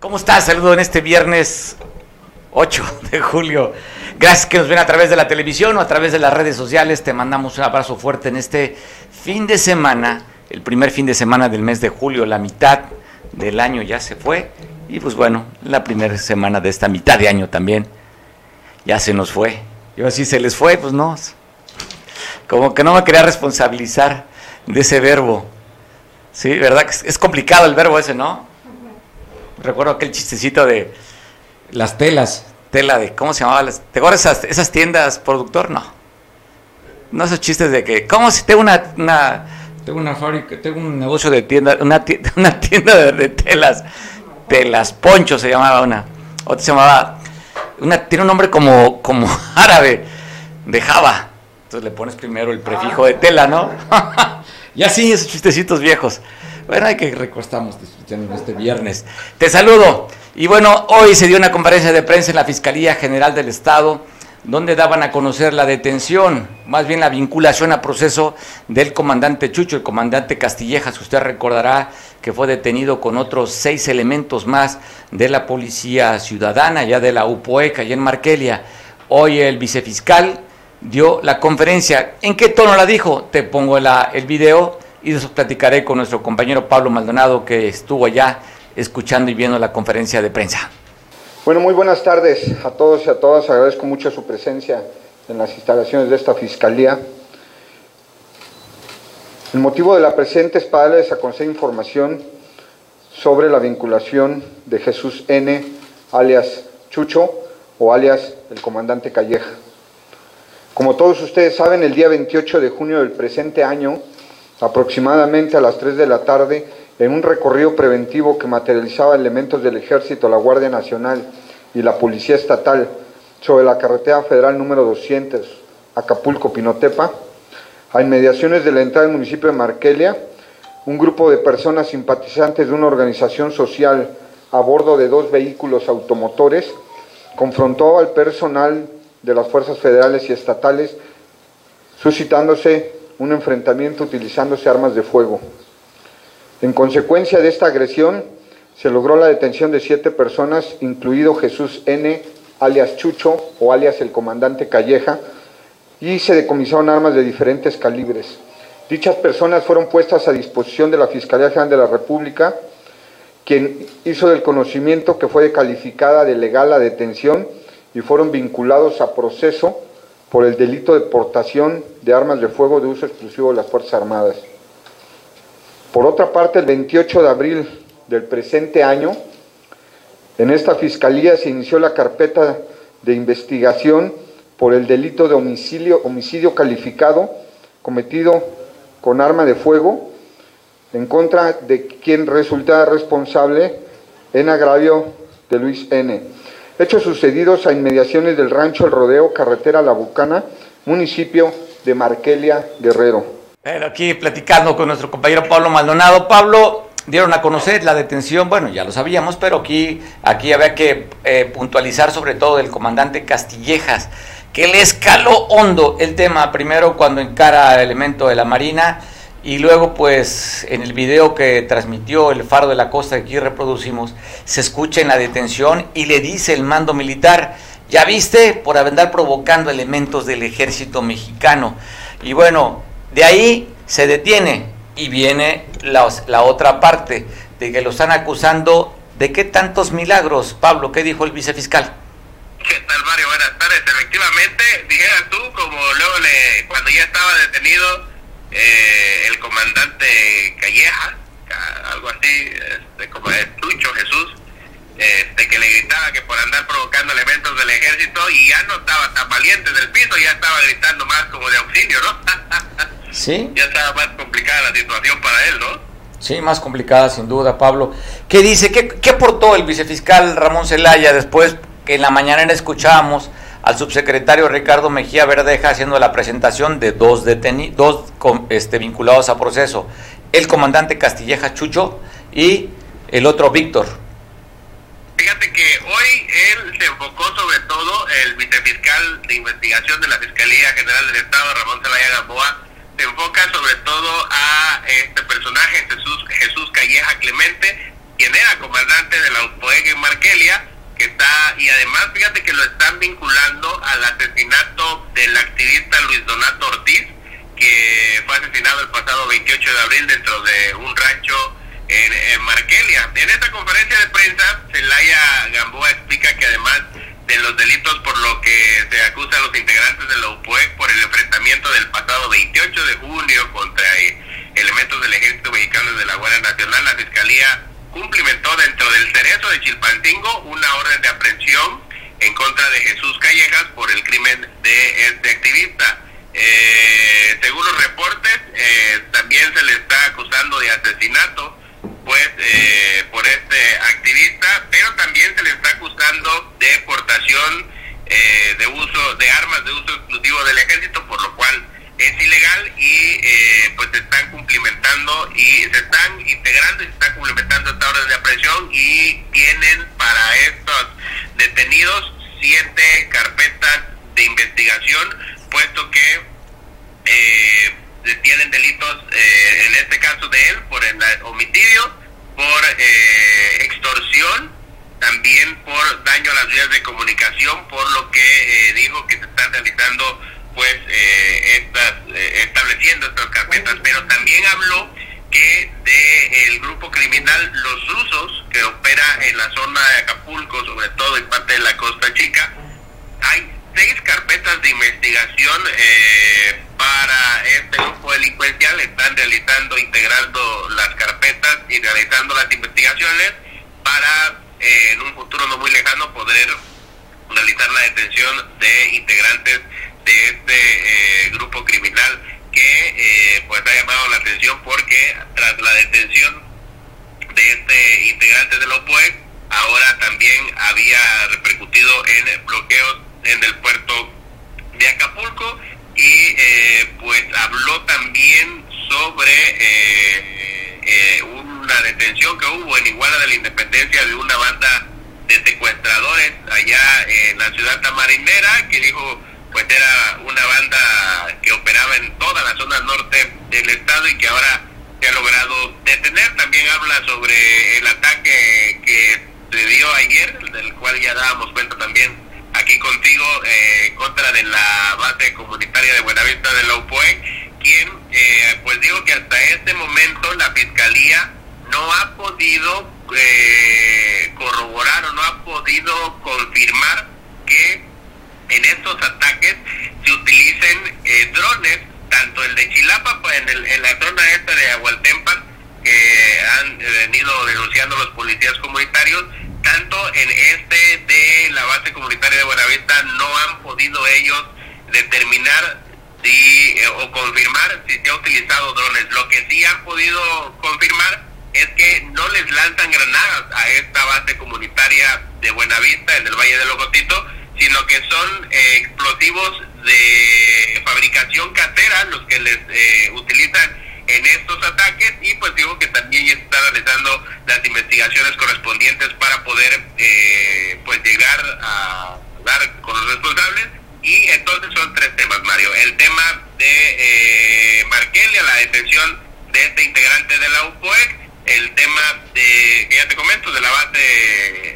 ¿Cómo estás? Saludo en este viernes 8 de julio. Gracias que nos ven a través de la televisión o a través de las redes sociales. Te mandamos un abrazo fuerte en este fin de semana, el primer fin de semana del mes de julio, la mitad del año ya se fue. Y pues bueno, la primera semana de esta mitad de año también ya se nos fue. Y así se les fue, pues no, como que no me quería responsabilizar de ese verbo. Sí, ¿verdad? Es complicado el verbo ese, ¿no? Recuerdo aquel chistecito de las telas, tela de, ¿cómo se llamaba? ¿Te acuerdas esas, esas tiendas, productor? No. No esos chistes de que, ¿cómo si tengo una, una tengo una fábrica, tengo un negocio de tienda, una tienda, una tienda de, telas, telas, poncho se llamaba una, otra se llamaba, una, tiene un nombre como, como árabe, de Java, entonces le pones primero el prefijo de tela, ¿no? y así esos chistecitos viejos. Bueno, hay que recostamos este viernes. Te saludo. Y bueno, hoy se dio una conferencia de prensa en la Fiscalía General del Estado donde daban a conocer la detención, más bien la vinculación a proceso del comandante Chucho, el comandante Castillejas, usted recordará que fue detenido con otros seis elementos más de la Policía Ciudadana, ya de la UPOECA, y en Markelia. Hoy el vicefiscal dio la conferencia. ¿En qué tono la dijo? Te pongo el video y eso platicaré con nuestro compañero Pablo Maldonado que estuvo allá escuchando y viendo la conferencia de prensa. Bueno, muy buenas tardes a todos y a todas. Agradezco mucho su presencia en las instalaciones de esta fiscalía. El motivo de la presente es para darles a conocer información sobre la vinculación de Jesús N., alias Chucho o alias el comandante Calleja. Como todos ustedes saben, el día 28 de junio del presente año, aproximadamente a las 3 de la tarde, en un recorrido preventivo que materializaba elementos del Ejército, la Guardia Nacional y la Policía Estatal sobre la carretera federal número 200, Acapulco-Pinotepa, a inmediaciones de la entrada del municipio de Marquelia, un grupo de personas simpatizantes de una organización social a bordo de dos vehículos automotores confrontó al personal de las fuerzas federales y estatales, suscitándose un enfrentamiento utilizándose armas de fuego. En consecuencia de esta agresión, se logró la detención de siete personas, incluido Jesús N., alias Chucho o alias el comandante Calleja, y se decomisaron armas de diferentes calibres. Dichas personas fueron puestas a disposición de la Fiscalía General de la República, quien hizo del conocimiento que fue calificada de legal la detención y fueron vinculados a proceso por el delito de portación de armas de fuego de uso exclusivo de las Fuerzas Armadas. Por otra parte, el 28 de abril del presente año, en esta fiscalía se inició la carpeta de investigación por el delito de homicidio, homicidio calificado cometido con arma de fuego en contra de quien resulta responsable en agravio de Luis N hechos sucedidos a inmediaciones del rancho El Rodeo, carretera La Bucana, municipio de Marquelia, Guerrero. aquí platicando con nuestro compañero Pablo Maldonado. Pablo, dieron a conocer la detención, bueno, ya lo sabíamos, pero aquí, aquí había que eh, puntualizar sobre todo el comandante Castillejas, que le escaló hondo el tema, primero cuando encara al elemento de la Marina, y luego, pues, en el video que transmitió el Faro de la Costa que aquí reproducimos, se escucha en la detención y le dice el mando militar, ya viste, por andar provocando elementos del ejército mexicano. Y bueno, de ahí se detiene y viene la, la otra parte, de que lo están acusando de qué tantos milagros. Pablo, ¿qué dijo el vicefiscal? ¿Qué tal, Mario? Buenas tardes. Efectivamente, dijeras tú, como luego le, cuando ya estaba detenido, eh, el comandante Calleja, algo así, este, como es Tucho Jesús, este, que le gritaba que por andar provocando elementos del ejército y ya no estaba tan valiente del piso, ya estaba gritando más como de auxilio, ¿no? sí. Ya estaba más complicada la situación para él, ¿no? Sí, más complicada sin duda, Pablo. ¿Qué dice? ¿Qué, qué aportó el vicefiscal Ramón Zelaya después que en la mañana escuchábamos al subsecretario Ricardo Mejía Verdeja haciendo la presentación de dos, detenidos, dos este, vinculados a proceso? El comandante Castilleja Chucho y el otro Víctor. Fíjate que hoy él se enfocó sobre todo, el vicefiscal de investigación de la Fiscalía General del Estado, Ramón Zelaya Gamboa, se enfoca sobre todo a este personaje, Jesús, Jesús Calleja Clemente, quien era comandante de la UPOEG en Markelia, que está, y además fíjate que lo están vinculando al asesinato del activista Luis Donato Ortiz, que fue asesinado el pasado 28 de abril dentro de un rancho en, Markelia. En esta conferencia de prensa, Celaya Gamboa explica que además de los delitos por lo que se acusa a los integrantes de la UPOEC por el enfrentamiento del pasado 28 de junio contra elementos del Ejército Mexicano y de la Guardia Nacional, la Fiscalía cumplimentó dentro del cerezo de Chilpancingo una orden de aprehensión en contra de Jesús Callejas por el crimen de este activista. Eh, según los reportes, eh, también se le está acusando de asesinato pues eh, por este activista, pero también se le está acusando de portación eh, de uso de armas de uso exclusivo del ejército, por lo cual es ilegal y eh, pues se están cumplimentando y se están integrando y se está cumplimentando esta orden de aprehensión y tienen para estos detenidos siete carpetas de investigación, puesto que eh, tienen delitos, eh, en este caso de él, por el homicidio, por eh, extorsión, también por daño a las vías de comunicación, por lo que eh, dijo que se están realizando, pues, estas, estableciendo estas carpetas, pero también habló que de el grupo criminal Los Rusos, que opera en la zona de Acapulco, sobre todo en parte de la Costa Chica, hay seis carpetas de investigación eh, para este grupo delincuencial. Están realizando, integrando las carpetas y realizando las investigaciones para eh, en un futuro no muy lejano poder realizar la detención de integrantes de este eh, grupo criminal que pues ha llamado la atención porque tras la detención de este integrante de la OPUE ahora también había repercutido en bloqueos en el puerto de Acapulco y eh, pues habló también sobre eh, eh, una detención que hubo en Iguala de la Independencia de una banda de secuestradores allá en la ciudad tamarinera que dijo pues era una banda que operaba en toda la zona norte del estado y que ahora se ha logrado detener. También habla sobre el ataque que se dio ayer, del cual ya dábamos cuenta también aquí contigo eh, contra de la base comunitaria de Buenavista de la UPOE, quien eh, pues digo que hasta este momento la fiscalía no ha podido eh, corroborar o no ha podido confirmar que en estos ataques se utilicen eh, drones, tanto el de Chilapa pues, en, el, en la zona esta de Agualtempan, que han venido denunciando los policías comunitarios, tanto en este de la base comunitaria de Buenavista no han podido ellos determinar si eh, o confirmar si se ha utilizado drones. Lo que sí han podido confirmar es que no les lanzan granadas a esta base comunitaria de Buenavista en el Valle de Logotito, sino que son eh, explosivos de fabricación casera los que les eh, utilizan en estos ataques. Y pues digo que también ya está realizando las investigaciones correspondientes para poder eh, pues llegar a dar con los responsables. Y entonces son tres temas Mario. El tema de eh, Markelia la detención de este integrante de la UPOEC el tema de que ya te comento de la base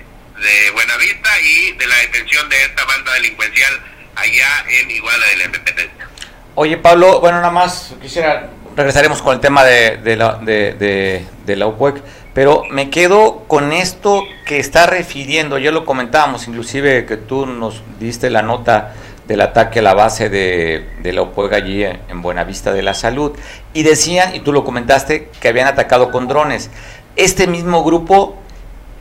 de Buenavista y de la detención de esta banda delincuencial allá en Iguala de la Independencia Oye Pablo, bueno nada más quisiera regresaremos con el tema de, la, de, la UPUEC, pero me quedo con esto que está refiriendo, ya lo comentábamos, inclusive que tú nos diste la nota del ataque a la base de, la UPUEC allí en Buenavista de la Salud, y decían, y tú lo comentaste, que habían atacado con drones. Este mismo grupo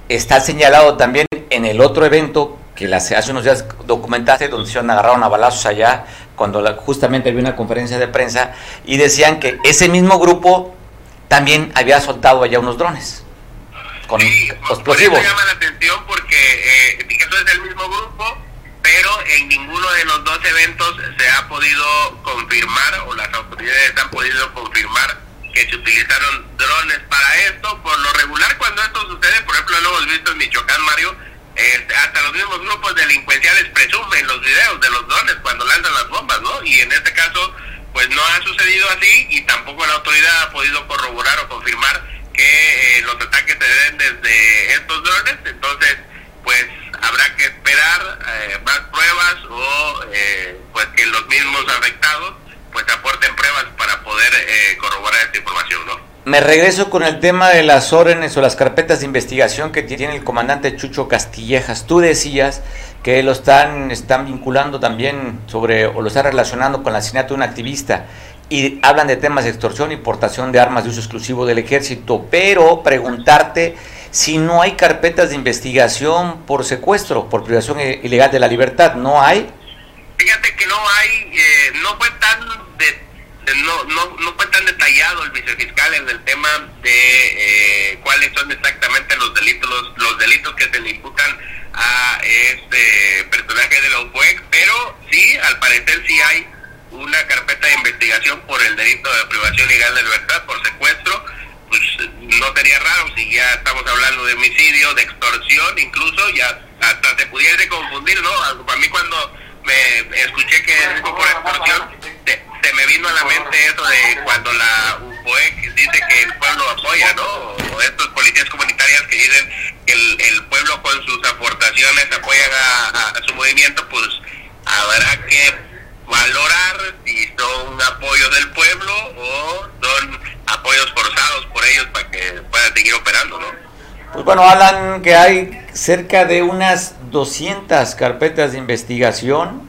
está señalado también en el otro evento que hace unos días documentaste, donde se agarraron a balazos allá cuando justamente había una conferencia de prensa y decían que ese mismo grupo también había soltado allá unos drones con Sí, explosivos. Por eso llama la atención porque eh, Picasso es del mismo grupo, pero en ninguno de los dos eventos se ha podido confirmar o las autoridades han podido confirmar que se utilizaron drones para esto. Por lo regular, cuando esto sucede, por ejemplo, lo hemos visto en Michoacán, Mario, este, hasta los mismos grupos delincuenciales presumen los videos de los drones cuando lanzan las bombas, ¿no? Y en este caso, pues no ha sucedido así y tampoco la autoridad ha podido corroborar o confirmar que eh, los ataques se den desde estos drones. Entonces, pues habrá que esperar eh, más pruebas o eh, pues que los mismos afectados pues aporten pruebas para poder eh, corroborar esta información, ¿no? Me regreso con el tema de las órdenes o las carpetas de investigación que tiene el comandante Chucho Castillejas. Tú decías que lo están, están vinculando también sobre, o lo están relacionando con el asesinato de un activista. Y hablan de temas de extorsión y portación de armas de uso exclusivo del ejército. Pero preguntarte si no hay carpetas de investigación por secuestro, por privación ilegal de la libertad. ¿No hay? Fíjate que no hay, eh, no fue tan no, no, no fue tan detallado el vicefiscal en el tema de eh, cuáles son exactamente los delitos, los, los delitos que se le imputan a este personaje de la UPOEC, pero sí, al parecer sí hay una carpeta de investigación por el delito de privación ilegal de libertad, por secuestro, pues no sería raro si ya estamos hablando de homicidio, de extorsión, incluso ya hasta se pudiese confundir, ¿no? Para mí cuando me escuché que es por extorsión, se, se me vino a la mente eso de cuando la UPOEC dice que el pueblo apoya, ¿no? O estos policías comunitarias que dicen que el, el pueblo con sus aportaciones apoyan a, su movimiento, pues habrá que valorar si son apoyos del pueblo o son apoyos forzados por ellos para que puedan seguir operando, ¿no? Pues bueno, hablan que hay cerca de unas 200 carpetas de investigación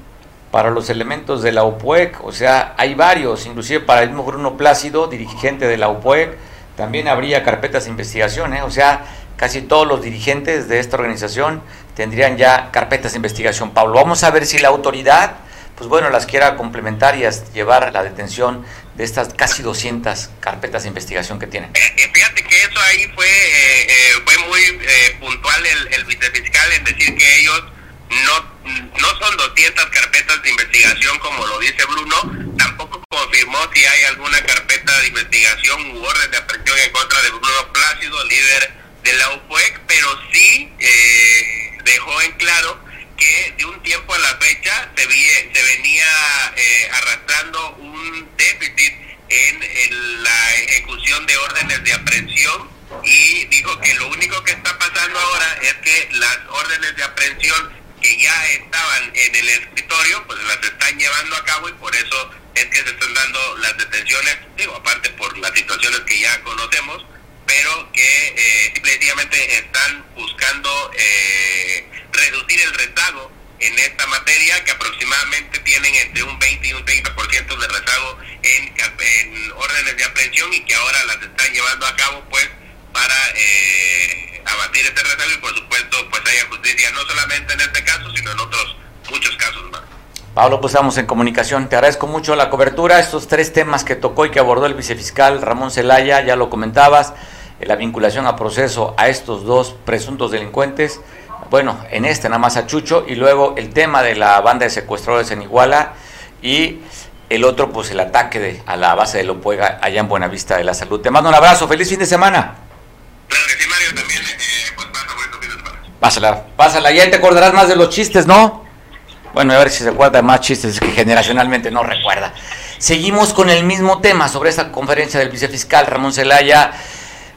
para los elementos de la UPOEC, o sea, hay varios, inclusive para el mismo Bruno Plácido, dirigente de la UPOEC, también habría carpetas de investigación, ¿eh? o sea, casi todos los dirigentes de esta organización tendrían ya carpetas de investigación. Pablo, vamos a ver si la autoridad, pues bueno, las quiera complementar y as- llevar la detención de estas casi 200 carpetas de investigación que tienen. Eh, eh, fíjate que eso ahí fue eh, eh, fue muy puntual el, el vicefiscal en decir que ellos no no son 200 carpetas de investigación como lo dice Bruno, tampoco confirmó si hay alguna carpeta de investigación u orden de aprehensión en contra de Bruno Plácido, líder de la UPOEC, pero sí eh, dejó en claro que de un tiempo a la fecha se, vie- se venía eh, arrastrando un déficit en, en la ejecución de órdenes de aprehensión y dijo que lo único que está pasando ahora es que las órdenes de aprehensión que ya estaban en el escritorio, pues las están llevando a cabo y por eso es que se están dando las detenciones, digo, aparte por las situaciones que ya conocemos, pero que eh, simplemente están buscando eh, reducir el rezago en esta materia, que aproximadamente tienen entre un 20 y un 30% de rezago en, en órdenes de aprehensión y que ahora las están llevando a cabo, pues, para eh, abatir este rezago y, por supuesto, pues haya justicia, no solamente en este caso, sino en otros muchos casos más. Pablo, pues estamos en comunicación. Te agradezco mucho la cobertura. Estos tres temas que tocó y que abordó el vicefiscal Ramón Celaya, ya lo comentabas, eh, la vinculación a proceso a estos dos presuntos delincuentes. Bueno, en este nada más a Chucho y luego el tema de la banda de secuestradores en Iguala y el otro, pues el ataque de, a la base de Lopuega allá en Buenavista de la Salud. Te mando un abrazo, feliz fin de semana. Claro que sí, Mario, también, eh, pues pasa bonito fin de semana. Pásala, pásala, ya te acordarás más de los chistes, ¿no? Bueno, a ver si se acuerda de más chistes que generacionalmente no recuerda. Seguimos con el mismo tema sobre esta conferencia del vicefiscal Ramón Celaya.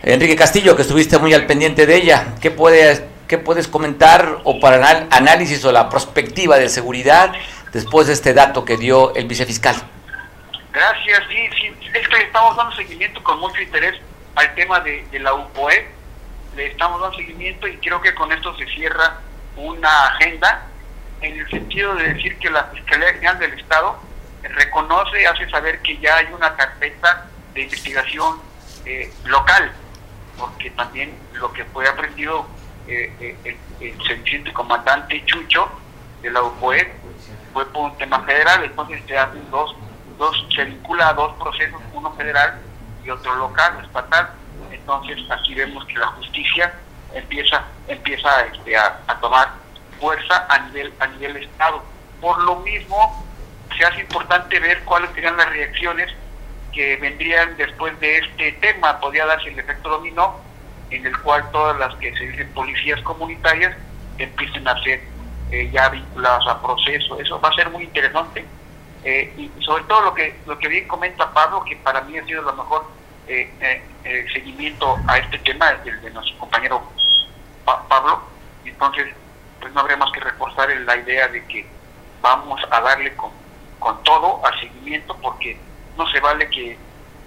Enrique Castillo, que estuviste muy al pendiente de ella. ¿Qué puedes, qué puedes comentar o para anal- análisis o la perspectiva de seguridad después de este dato que dio el vicefiscal? Gracias, sí, sí, es que le estamos dando seguimiento con mucho interés al tema de, la UPOE, le estamos dando seguimiento y creo que con esto se cierra una agenda en el sentido de decir que la Fiscalía General del Estado reconoce, hace saber que ya hay una carpeta de investigación eh, local, porque también lo que fue aprendido eh, eh, el, el comandante Chucho de la UPOE fue por un tema federal, entonces se hacen dos, dos, se vincula a dos procesos, uno federal y otro local, estatal. Entonces aquí vemos que la justicia empieza empieza este, a, tomar fuerza a nivel a nivel estado. Por lo mismo se hace importante ver cuáles serían las reacciones que vendrían después de este tema. Podría darse el efecto dominó en el cual todas las que se dicen policías comunitarias empiecen a ser eh, ya vinculadas a proceso. Eso va a ser muy interesante. Eh, y sobre todo lo que lo que bien comenta Pablo, que para mí ha sido lo mejor eh, seguimiento a este tema, el de nuestro compañero Pablo. Entonces, pues no habrá más que reforzar la idea de que vamos a darle con, con todo al seguimiento, porque no se vale que,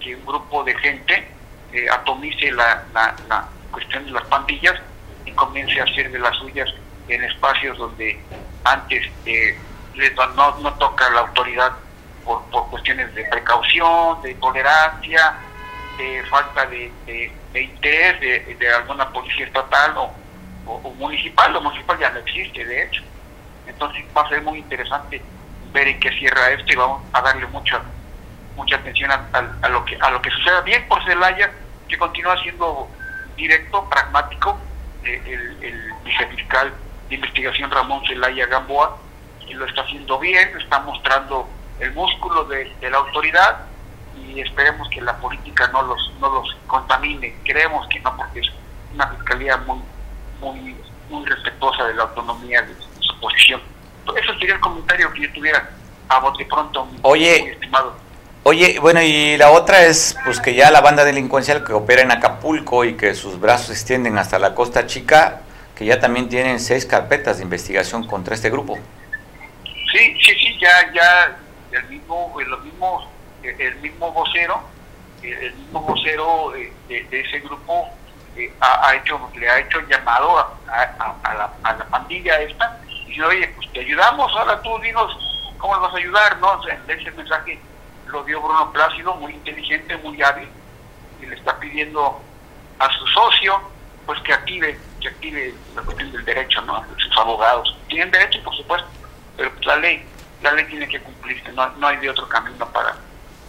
que un grupo de gente atomice la, la, la cuestión de las pandillas y comience a hacer de las suyas en espacios donde antes eh, no, toca la autoridad por, cuestiones de precaución, de tolerancia, de falta de, interés de, alguna policía estatal o, municipal. Lo municipal ya no existe, de hecho. Entonces va a ser muy interesante ver en qué cierra esto y vamos a darle mucha mucha atención a, lo que a lo que suceda bien por Celaya que continúa siendo directo pragmático eh, el, el vicefiscal de investigación Ramón Zelaya Gamboa, y lo está haciendo bien, está mostrando el músculo de, la autoridad y esperemos que la política no los, no los contamine. Creemos que no, porque es una fiscalía muy, muy, muy respetuosa de la autonomía de, su posición. Eso sería el comentario que yo tuviera a bote pronto, Oye, estimado. Oye, bueno, y la otra es pues que ya la banda delincuencial que opera en Acapulco y que sus brazos se extienden hasta la Costa Chica, que ya también tienen seis carpetas de investigación contra este grupo. Sí, sí, sí, ya, ya el mismo, el mismo, el mismo vocero, el mismo vocero de, ese grupo eh, ha, hecho, le ha hecho llamado a, la, a, la, pandilla esta y dice, oye, pues te ayudamos, ahora tú dinos cómo le vas a ayudar, ¿no? ese mensaje lo dio Bruno Plácido, muy inteligente, muy hábil, y le está pidiendo a su socio, pues que active que active la cuestión del derecho, ¿no? Sus abogados tienen derecho, por supuesto, pero pues la ley, la ley tiene que cumplirse, no, no hay de otro camino para,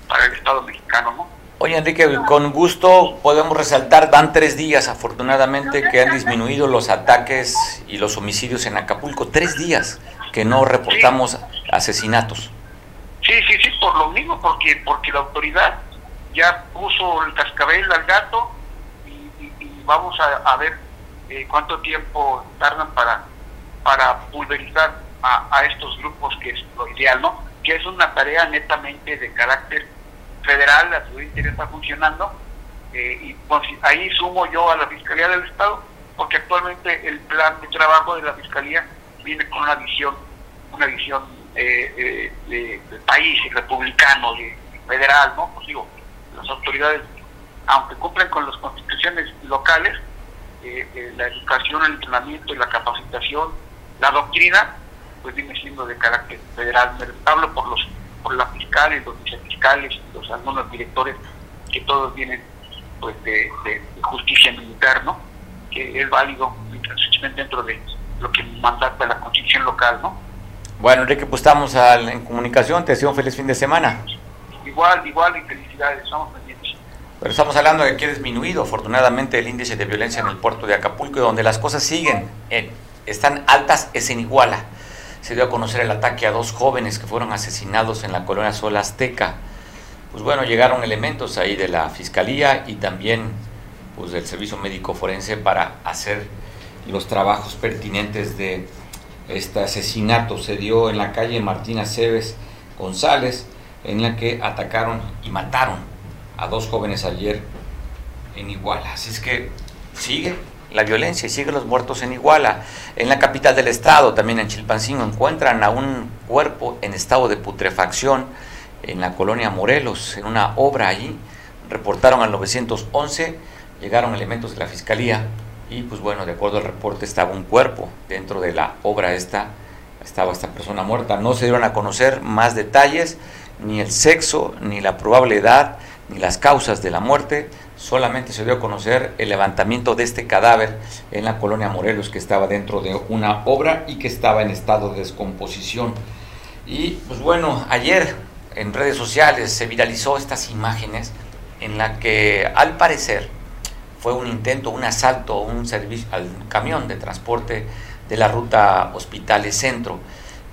para el Estado mexicano, ¿no? Oye, Enrique, con gusto podemos resaltar, van tres días afortunadamente que han disminuido los ataques y los homicidios en Acapulco, tres días que no reportamos asesinatos. Sí, sí, sí, por lo mismo, porque, porque la autoridad ya puso el cascabel al gato y, vamos a ver eh, cuánto tiempo tardan para, para pulverizar a, estos grupos, que es lo ideal, ¿no? Que es una tarea netamente de carácter federal, la seguridad está funcionando, eh, y pues, ahí sumo yo a la Fiscalía del Estado, porque actualmente el plan de trabajo de la Fiscalía viene con una visión, una visión eh, de, país republicano, de, federal, ¿no? Pues digo, las autoridades, aunque cumplen con las constituciones locales, eh, eh, la educación, el entrenamiento y la capacitación, la doctrina, pues viene siendo de carácter federal. Me hablo por los por las fiscales, los vicefiscales, los algunos directores que todos vienen pues de, justicia militar, ¿no? Que es válido dentro de lo que mandata la constitución local, ¿no? Bueno, Enrique, pues estamos en comunicación. Te deseo un feliz fin de semana. Igual, igual, y felicidades. Estamos pendientes. Pero estamos hablando de que ha disminuido afortunadamente el índice de violencia en el puerto de Acapulco donde las cosas siguen, están altas, es en Iguala. Se dio a conocer el ataque a dos jóvenes que fueron asesinados en la colonia Sol Azteca. Pues bueno, llegaron elementos ahí de la fiscalía y también pues del servicio médico forense para hacer los trabajos pertinentes de este asesinato. Se dio en la calle Martina Cebes González, en la que atacaron y mataron a dos jóvenes ayer en Iguala. Así es que sigue la violencia y sigue los muertos en Iguala. En la capital del estado, también en Chilpancingo, encuentran a un cuerpo en estado de putrefacción en la colonia Morelos, en una obra allí. Reportaron al 911, llegaron elementos de la fiscalía y pues bueno, de acuerdo al reporte estaba un cuerpo dentro de la obra esta, estaba esta persona muerta. No se dieron a conocer más detalles, ni el sexo, ni la probable edad, ni las causas de la muerte, solamente se dio a conocer el levantamiento de este cadáver en la colonia Morelos que estaba dentro de una obra y que estaba en estado de descomposición. Y pues bueno, ayer en redes sociales se viralizó estas imágenes en la que al parecer fue un intento, un asalto un servicio, al camión de transporte de la ruta Hospitales Centro.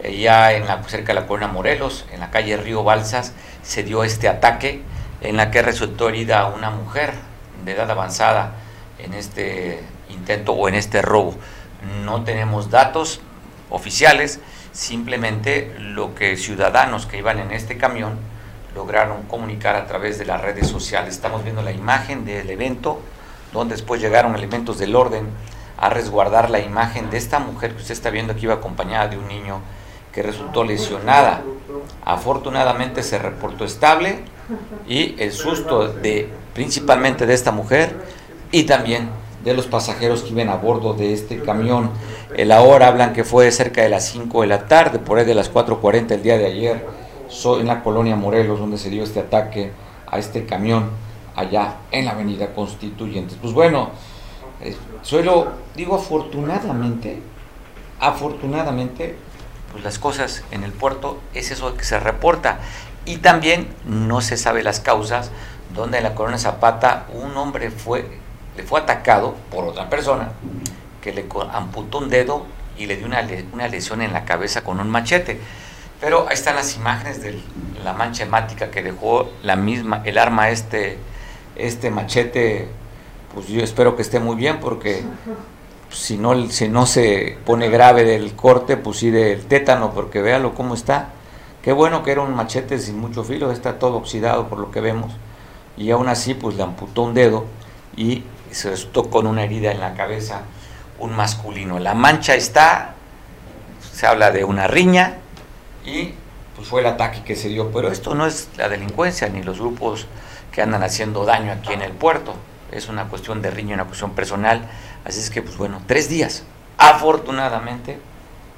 Eh, ya en la, cerca de la Corona Morelos, en la calle Río Balsas, se dio este ataque en la que resultó herida una mujer de edad avanzada en este intento o en este robo. No tenemos datos oficiales, simplemente lo que ciudadanos que iban en este camión lograron comunicar a través de las redes sociales. Estamos viendo la imagen del evento, donde después llegaron elementos del orden a resguardar la imagen de esta mujer que usted está viendo que iba acompañada de un niño que resultó lesionada. Afortunadamente se reportó estable y el susto de principalmente de esta mujer y también de los pasajeros que iban a bordo de este camión. El ahora hablan que fue cerca de las 5 de la tarde, por ahí de las 4.40 el día de ayer, en la colonia Morelos, donde se dio este ataque a este camión allá en la avenida Constituyentes. Pues bueno, eh, suelo, digo afortunadamente, afortunadamente, pues las cosas en el puerto es eso que se reporta. Y también no se sabe las causas donde en la colonia Zapata un hombre fue, le fue atacado por otra persona que le amputó un dedo y le dio una, una lesión en la cabeza con un machete. Pero ahí están las imágenes de la mancha hemática que dejó la misma, el arma este, este machete, pues yo espero que esté muy bien porque si no, si no se pone grave del corte, pues sí del tétano, porque véalo cómo está. Qué bueno que era un machete sin mucho filo, está todo oxidado por lo que vemos. Y aún así, pues le amputó un dedo y se resultó con una herida en la cabeza un masculino. La mancha está, se habla de una riña, y pues fue el ataque que se dio. Pero esto no es la delincuencia ni los grupos que andan haciendo daño aquí en el puerto. Es una cuestión de riño, una cuestión personal. Así es que, pues bueno, tres días. Afortunadamente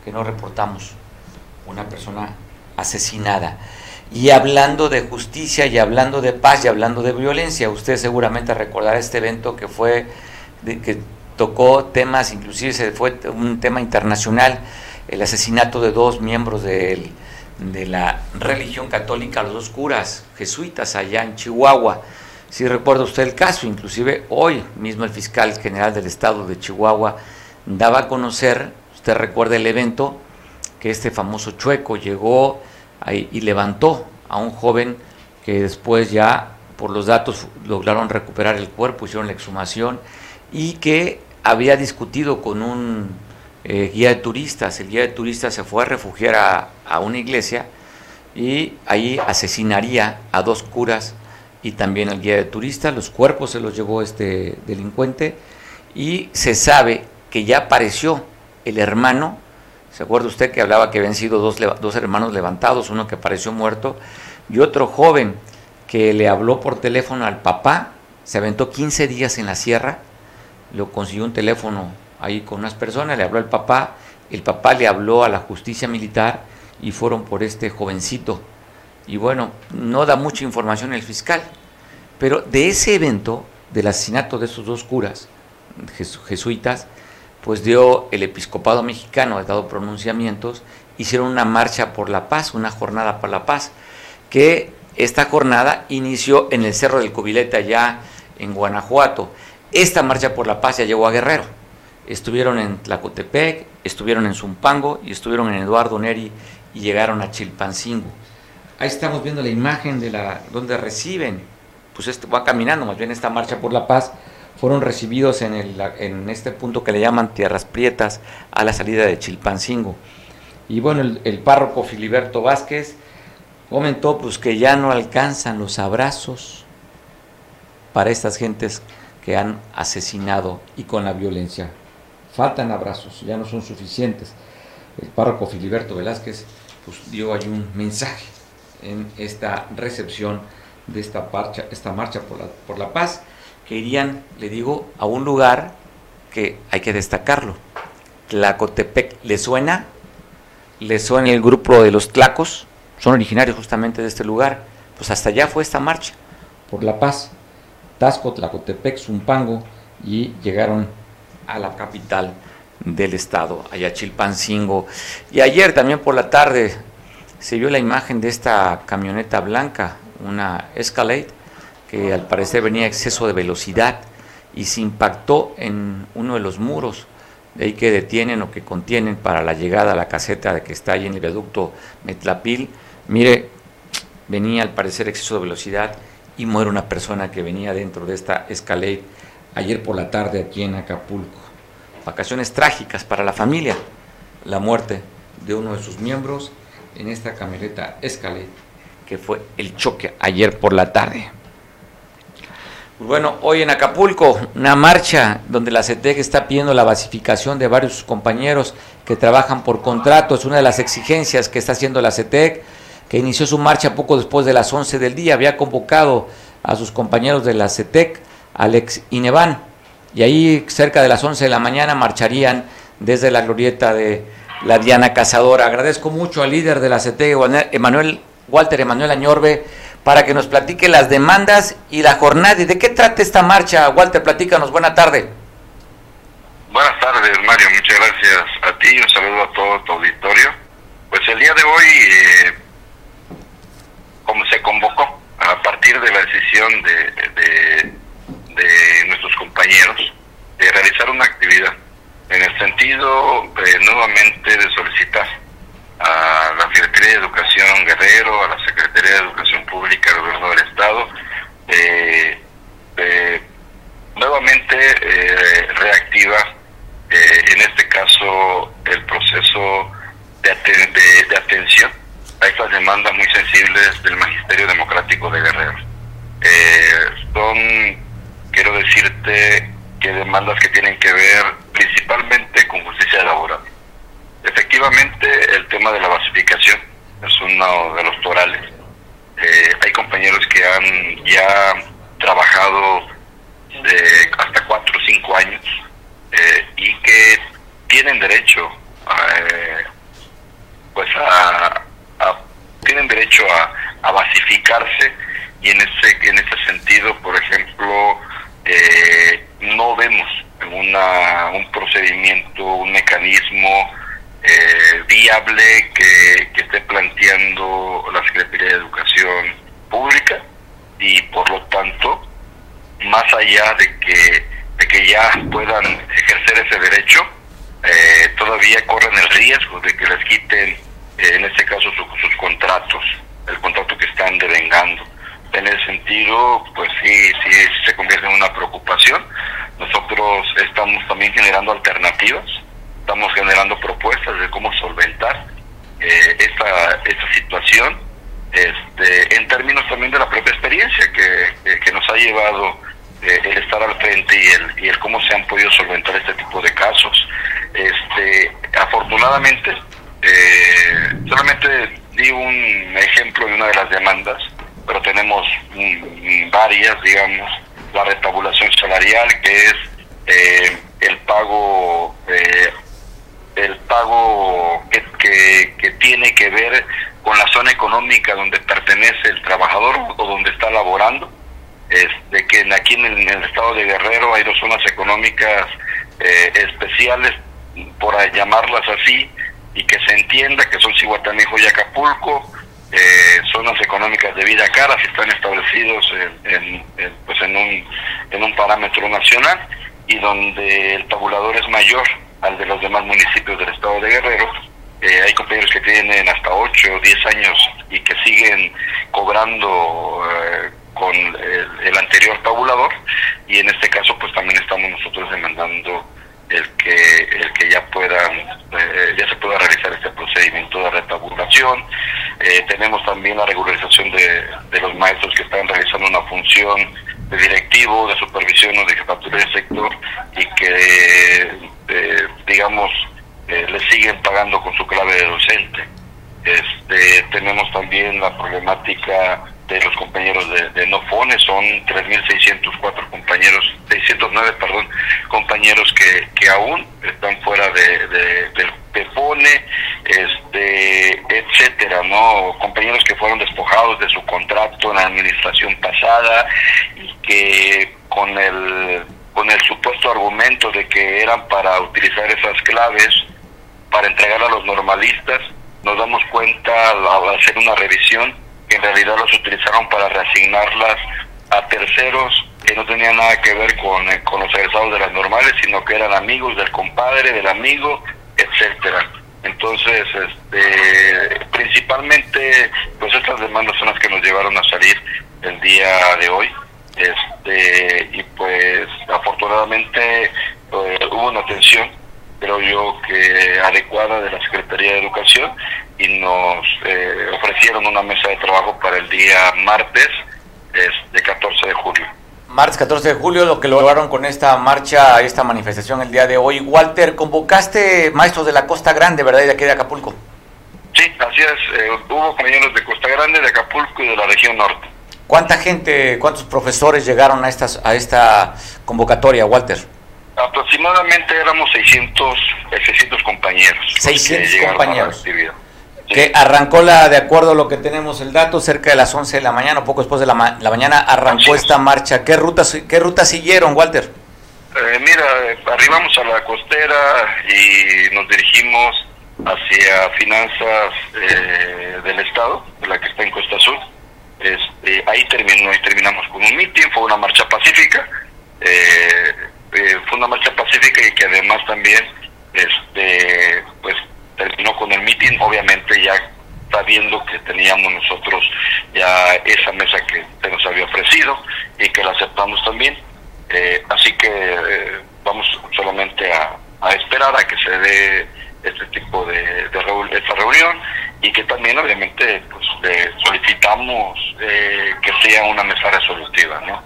que no reportamos una persona asesinada. Y hablando de justicia y hablando de paz y hablando de violencia, usted seguramente recordará este evento que fue, que tocó temas, inclusive se fue un tema internacional el asesinato de dos miembros de, de la religión católica, los dos curas jesuitas allá en Chihuahua. Si recuerda usted el caso, inclusive hoy mismo el fiscal general del estado de Chihuahua daba a conocer, usted recuerda el evento, que este famoso chueco llegó y levantó a un joven que después ya por los datos lograron recuperar el cuerpo, hicieron la exhumación y que había discutido con un eh, guía de turistas. El guía de turistas se fue a refugiar a, una iglesia y ahí asesinaría a dos curas y también al guía de turistas. Los cuerpos se los llevó este delincuente y se sabe que ya apareció el hermano. ¿Se acuerda usted que hablaba que habían sido dos, dos hermanos levantados, uno que apareció muerto y otro joven que le habló por teléfono al papá? Se aventó 15 días en la sierra, lo consiguió un teléfono ahí con unas personas, le habló al papá, el papá le habló a la justicia militar y fueron por este jovencito. Y bueno, no da mucha información el fiscal, pero de ese evento, del asesinato de esos dos curas jesuitas, pues dio el episcopado mexicano, ha dado pronunciamientos, hicieron una marcha por la paz, una jornada por la paz, que esta jornada inició en el Cerro del Cubilete allá en Guanajuato. Esta marcha por la paz ya llegó a Guerrero estuvieron en Tlacotepec, estuvieron en Zumpango y estuvieron en Eduardo Neri y llegaron a Chilpancingo. Ahí estamos viendo la imagen de la donde reciben, pues esto va caminando, más bien esta marcha por la paz, fueron recibidos en, este punto que le llaman Tierras Prietas a la salida de Chilpancingo. Y bueno, el, el párroco Filiberto Vázquez comentó pues que ya no alcanzan los abrazos para estas gentes que han asesinado y con la violencia faltan abrazos, ya no son suficientes. El párroco Filiberto Velázquez pues, dio ahí un mensaje en esta recepción de esta marcha, esta marcha por la, por la paz, que irían, le digo, a un lugar que hay que destacarlo. Tlacotepec, ¿le suena? ¿Le suena el grupo de los Tlacos? Son originarios justamente de este lugar. Pues hasta allá fue esta marcha por la paz. Tasco, Tlacotepec, Zumpango, y llegaron a la capital del estado, allá Chilpancingo. Y ayer también por la tarde se vio la imagen de esta camioneta blanca, una Escalade, que al parecer venía exceso de velocidad y se impactó en uno de los muros de ahí que detienen o que contienen para la llegada a la caseta de que está ahí en el viaducto Metlapil. Mire, venía al parecer exceso de velocidad y muere una persona que venía dentro de esta Escalade ayer por la tarde aquí en Acapulco. Vacaciones trágicas para la familia, la muerte de uno de sus miembros en esta camioneta Escalade, que fue el choque ayer por la tarde. Pues bueno, hoy en Acapulco, una marcha donde la CETEC está pidiendo la basificación de varios compañeros que trabajan por contrato. Es una de las exigencias que está haciendo la CETEC, que inició su marcha poco después de las 11 del día. Había convocado a sus compañeros de la CETEC, Alex Inevan, y ahí cerca de las 11 de la mañana marcharían desde la glorieta de la Diana Cazadora. Agradezco mucho al líder de la CETEC, Emanuel, Walter Emanuel Añorbe, para que nos platique las demandas y la jornada. ¿Y de qué trata esta marcha? Walter, platícanos. Buena tarde. Buenas tardes, Mario. Muchas gracias a ti y un saludo a todo tu auditorio. Pues el día de hoy, eh, como se convocó a partir de la decisión de, de, nuestros compañeros de realizar una actividad en el sentido eh, nuevamente de solicitar a la Secretaría de Educación Guerrero, a la Secretaría de Educación Pública del Gobierno del Estado, eh, eh, nuevamente eh, reactiva, en este caso, el proceso de, de, atención a estas demandas muy sensibles del Magisterio Democrático de Guerrero. son, quiero decirte, que demandas que tienen que ver principalmente con justicia laboral Efectivamente, el tema de la basificación es uno de los torales. Eh, hay compañeros que han ya trabajado de hasta cuatro o cinco años eh, y que tienen derecho a, eh, pues a, tienen derecho a, a, basificarse y en ese en ese sentido por ejemplo no vemos una, un procedimiento un mecanismo eh, viable que, esté planteando la Secretaría de Educación Pública y por lo tanto, más allá de que, de que ya puedan ejercer ese derecho, eh, todavía corren el riesgo de que les quiten, eh, en este caso, sus contratos, el contrato que están devengando. En ese sentido, pues sí, sí se convierte en una preocupación. Nosotros estamos también generando alternativas estamos generando propuestas de cómo solventar eh, esta, esta situación este, en términos también de la propia experiencia que, que nos ha llevado eh, el estar al frente y el, y el cómo se han podido solventar este tipo de casos. Este, afortunadamente, eh, solamente di un ejemplo de una de las demandas, pero tenemos varias, digamos, la retabulación salarial, que es eh, el pago eh, el pago que, que, tiene que ver con la zona económica donde pertenece el trabajador o donde está laborando. de que aquí en el, estado de Guerrero hay dos zonas económicas eh, especiales, por llamarlas así, y que se entienda que son Cihuatanejo y Acapulco, eh, zonas económicas de vida cara, si están establecidos en, pues en, un, en un parámetro nacional y donde el tabulador es mayor al de los demás municipios del estado de Guerrero. Eh, hay compañeros que tienen hasta 8 o 10 años y que siguen cobrando eh, con el, anterior tabulador y en este caso pues también estamos nosotros demandando el que el que ya puedan eh, ya se pueda realizar este procedimiento de retabulación tenemos también la regularización de, de los maestros que están realizando una función de directivo, de supervisión o de jefatura del sector y que eh, digamos, eh, le siguen pagando con su clave de docente. Este, tenemos también la problemática de los compañeros de, de Nofone, son 3.604 compañeros, 609, perdón, compañeros que, que aún están fuera de, de, del PEPONE, este, etcétera, ¿no? Compañeros que fueron despojados de su contrato en la administración pasada y que con el con el supuesto argumento de que eran para utilizar esas claves para entregar a los normalistas, nos damos cuenta al hacer una revisión que en realidad las utilizaron para reasignarlas a terceros que no tenían nada que ver con, eh, con los egresados de las normales, sino que eran amigos del compadre, del amigo, etcétera. Entonces, este, principalmente, pues estas demandas son las que nos llevaron a salir el día de hoy. Este, y pues afortunadamente pues, hubo una atención, creo yo que adecuada de la Secretaría de Educación y nos eh, ofrecieron una mesa de trabajo para el día martes, de 14 de julio. Martes 14 de julio, lo que lograron con esta marcha, esta manifestación el día de hoy. Walter, convocaste maestros de la Costa Grande, ¿verdad? Y de aquí de Acapulco. Sí, así es. Eh, hubo compañeros de Costa Grande, de Acapulco y de la región norte. ¿Cuánta gente, cuántos profesores llegaron a, estas, a esta convocatoria, Walter? Aproximadamente éramos 600, 600 compañeros. 600 compañeros que arrancó la, de acuerdo a lo que tenemos el dato, cerca de las 11 de la mañana, poco después de la, mañana, arrancó esta marcha. ¿Qué rutas, qué rutas siguieron, Walter? Eh, mira, arribamos a la costera y nos dirigimos hacia finanzas eh, del Estado, la que está en Costa Azul. Este, ahí, terminó, ahí terminamos con un mitin, fue una marcha pacífica. Eh, fue una marcha pacífica y que además también este pues terminó con el mitin, obviamente ya sabiendo que teníamos nosotros ya esa mesa que se nos había ofrecido y que la aceptamos también. Eh, así que eh, vamos solamente a, esperar a que se dé este tipo de, de esta reunión y que también obviamente pues le solicitamos eh, que sea una mesa resolutiva, ¿no?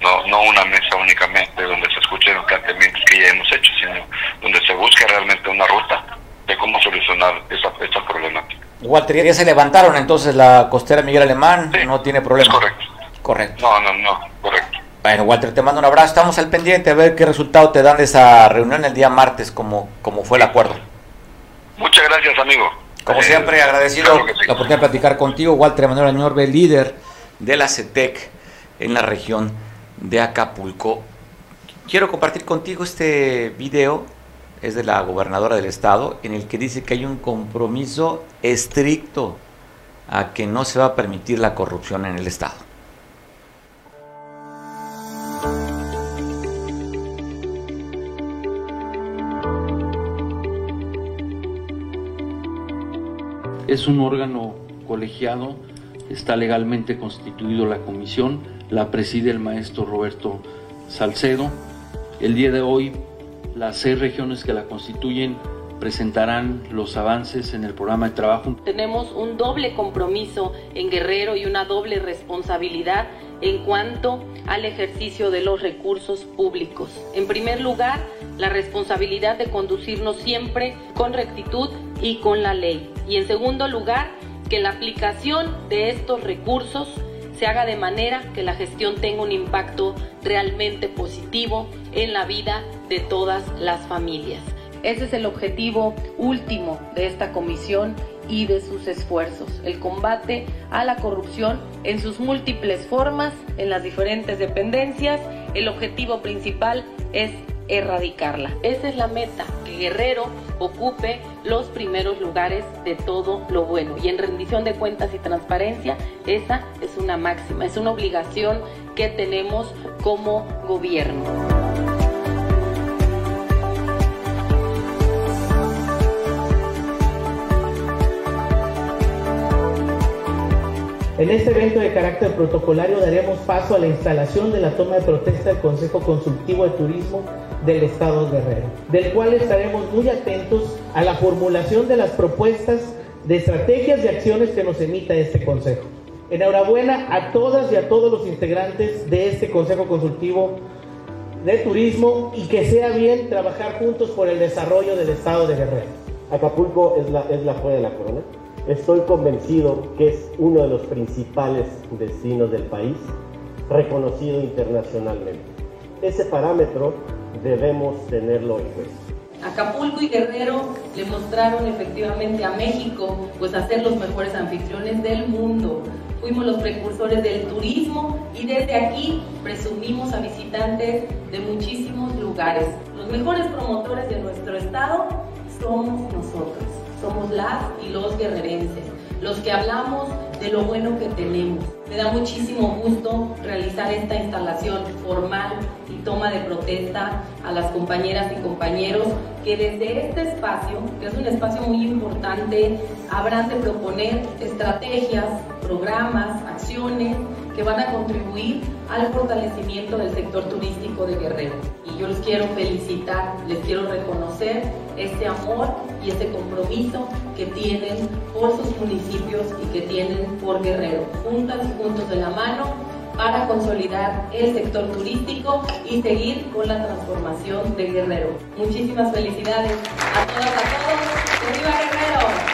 No, no una mesa únicamente donde se escuchen los planteamientos que ya hemos hecho, sino donde se busque realmente una ruta de cómo solucionar esa, esta problemática. Walter, ya se levantaron entonces la costera Miguel Alemán, no tiene problema. correcto. Correcto. No, no, no, correcto. Bueno, Walter, te mando un abrazo. Estamos al pendiente a ver qué resultado te dan de esa reunión el día martes, como, como fue el acuerdo. Muchas gracias, amigo. Como eh, siempre, agradecido la oportunidad de platicar contigo, Walter Manuel Añorbe, líder de la CETEC en la región de Acapulco. Quiero compartir contigo este video es de la gobernadora del estado, en el que dice que hay un compromiso estricto a que no se va a permitir la corrupción en el estado. Es un órgano colegiado, está legalmente constituido la comisión, la preside el maestro Roberto Salcedo. El día de hoy las seis regiones que la constituyen presentarán los avances en el programa de trabajo. Tenemos un doble compromiso en Guerrero y una doble responsabilidad en cuanto al ejercicio de los recursos públicos. En primer lugar, la responsabilidad de conducirnos siempre con rectitud y con la ley. Y en segundo lugar, que la aplicación de estos recursos se haga de manera que la gestión tenga un impacto realmente positivo en la vida de todas las familias. Ese es el objetivo último de esta comisión y de sus esfuerzos, el combate a la corrupción en sus múltiples formas, en las diferentes dependencias. El objetivo principal es erradicarla. Esa es la meta, que Guerrero ocupe los primeros lugares de todo lo bueno. Y en rendición de cuentas y transparencia, esa es una máxima, es una obligación que tenemos como gobierno. En este evento de carácter protocolario daremos paso a la instalación de la toma de protesta del Consejo Consultivo de Turismo del Estado de Guerrero, del cual estaremos muy atentos a la formulación de las propuestas de estrategias y acciones que nos emita este Consejo. Enhorabuena a todas y a todos los integrantes de este Consejo Consultivo de Turismo y que sea bien trabajar juntos por el desarrollo del Estado de Guerrero. Acapulco es la, es la de la corona. Estoy convencido que es uno de los principales destinos del país, reconocido internacionalmente. Ese parámetro debemos tenerlo en cuenta. Acapulco y Guerrero le mostraron efectivamente a México pues a ser los mejores anfitriones del mundo. Fuimos los precursores del turismo y desde aquí presumimos a visitantes de muchísimos lugares. Los mejores promotores de nuestro estado somos nosotros, somos las y los guerrerenses, los que hablamos de lo bueno que tenemos. Me da muchísimo gusto realizar esta instalación formal y toma de protesta a las compañeras y compañeros que desde este espacio, que es un espacio muy importante, habrán de proponer estrategias, programas, acciones que van a contribuir al fortalecimiento del sector turístico de Guerrero. Y yo les quiero felicitar, les quiero reconocer este amor y este compromiso que tienen por sus municipios y que tienen por Guerrero. Juntas y juntos de la mano para consolidar el sector turístico y seguir con la transformación de Guerrero. Muchísimas felicidades a todas, a todos. ¡Viva Guerrero!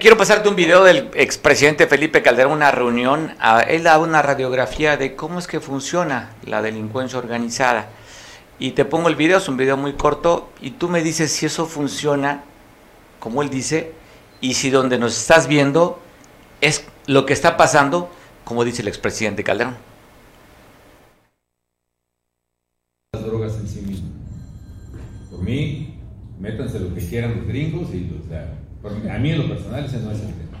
Quiero pasarte un video del expresidente Felipe Calderón, una reunión. Él da una radiografía de cómo es que funciona la delincuencia organizada. Y te pongo el video, es un video muy corto, y tú me dices si eso funciona, como él dice, y si donde nos estás viendo es lo que está pasando, como dice el expresidente Calderón. Las drogas en sí mismas. Por mí, métanse lo que quieran los gringos y los a mí en lo personal ese no es el tema.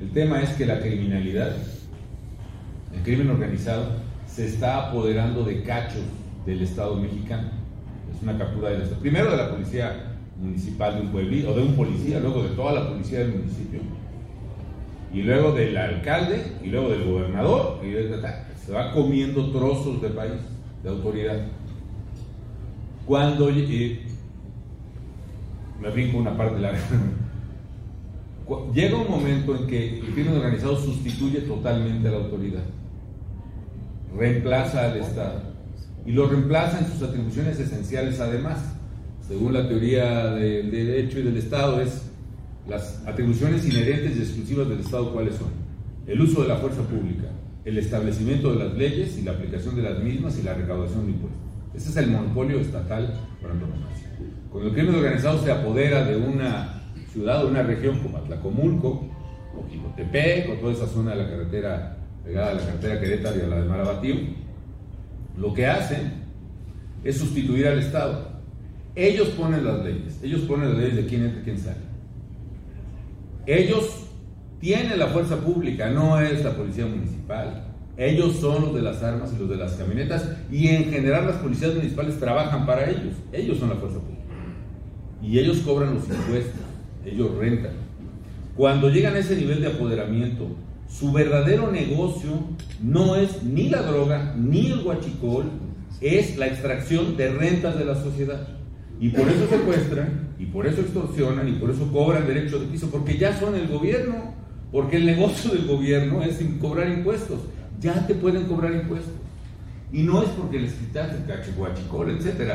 El tema es que la criminalidad, el crimen organizado, se está apoderando de cachos del Estado mexicano. Es una captura del Estado. Primero de la policía municipal de un pueblito, o de un policía, luego de toda la policía del municipio, y luego del alcalde, y luego del gobernador, y se va comiendo trozos de país, de autoridad. Cuando eh, me brinco una parte de la llega un momento en que el crimen organizado sustituye totalmente a la autoridad, reemplaza al Estado y lo reemplaza en sus atribuciones esenciales además. Según la teoría del derecho y del Estado, es las atribuciones inherentes y exclusivas del Estado cuáles son. El uso de la fuerza pública, el establecimiento de las leyes y la aplicación de las mismas y la recaudación de impuestos. Ese es el monopolio estatal por antonomasia. Cuando el crimen organizado se apodera de una ciudad o una región como Atlacomulco o Quilotepec o toda esa zona de la carretera pegada a la carretera Querétaro y a la de Marabatío, lo que hacen es sustituir al Estado. Ellos ponen las leyes, ellos ponen las leyes de quién entra y quién sale. Ellos tienen la fuerza pública, no es la policía municipal. Ellos son los de las armas y los de las camionetas y en general las policías municipales trabajan para ellos. Ellos son la fuerza pública. Y ellos cobran los impuestos ellos rentan. Cuando llegan a ese nivel de apoderamiento, su verdadero negocio no es ni la droga, ni el guachicol, es la extracción de rentas de la sociedad. Y por eso secuestran, y por eso extorsionan, y por eso cobran derecho de piso, porque ya son el gobierno, porque el negocio del gobierno es cobrar impuestos. Ya te pueden cobrar impuestos. Y no es porque les quitaste el guachicol, etc.